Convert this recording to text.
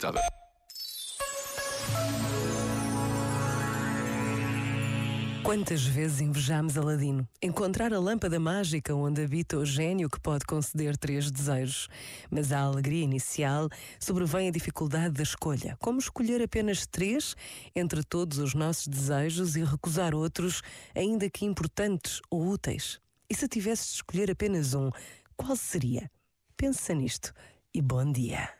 Limitada. Quantas vezes invejamos Aladino? Encontrar a lâmpada mágica onde habita o gênio que pode conceder três desejos. Mas a alegria inicial sobrevém a dificuldade da escolha. Como escolher apenas três entre todos os nossos desejos e recusar outros, ainda que importantes ou úteis? E se tivesse de escolher apenas um, qual seria? Pensa nisto e bom dia.